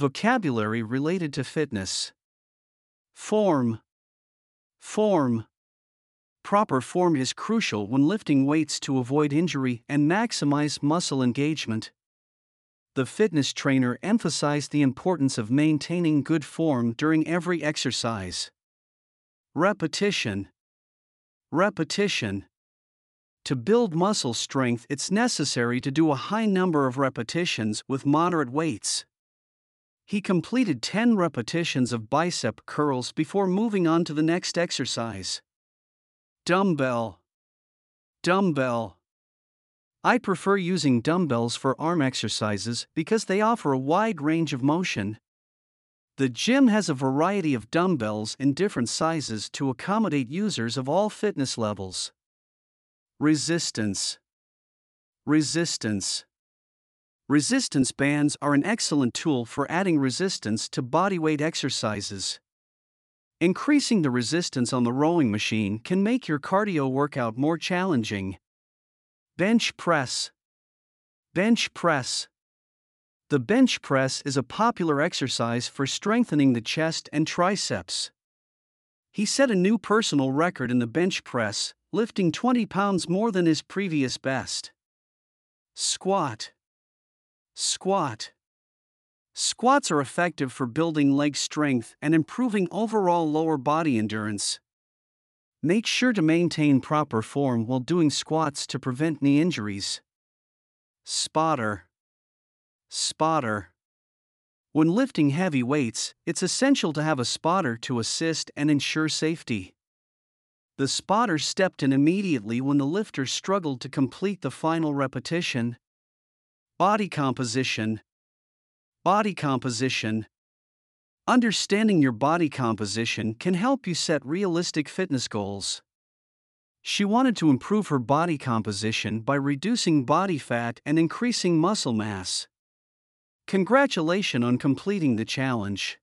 Vocabulary related to fitness. Form. Form. Proper form is crucial when lifting weights to avoid injury and maximize muscle engagement. The fitness trainer emphasized the importance of maintaining good form during every exercise. Repetition. Repetition. To build muscle strength, it's necessary to do a high number of repetitions with moderate weights. He completed 10 repetitions of bicep curls before moving on to the next exercise. Dumbbell. Dumbbell. I prefer using dumbbells for arm exercises because they offer a wide range of motion. The gym has a variety of dumbbells in different sizes to accommodate users of all fitness levels. Resistance. Resistance. Resistance bands are an excellent tool for adding resistance to bodyweight exercises. Increasing the resistance on the rowing machine can make your cardio workout more challenging. Bench press. Bench press. The bench press is a popular exercise for strengthening the chest and triceps. He set a new personal record in the bench press, lifting 20 pounds more than his previous best. Squat. Squat. Squats are effective for building leg strength and improving overall lower body endurance. Make sure to maintain proper form while doing squats to prevent knee injuries. Spotter. Spotter. When lifting heavy weights, it's essential to have a spotter to assist and ensure safety. The spotter stepped in immediately when the lifter struggled to complete the final repetition. Body composition. Body composition. Understanding your body composition can help you set realistic fitness goals. She wanted to improve her body composition by reducing body fat and increasing muscle mass. Congratulations on completing the challenge.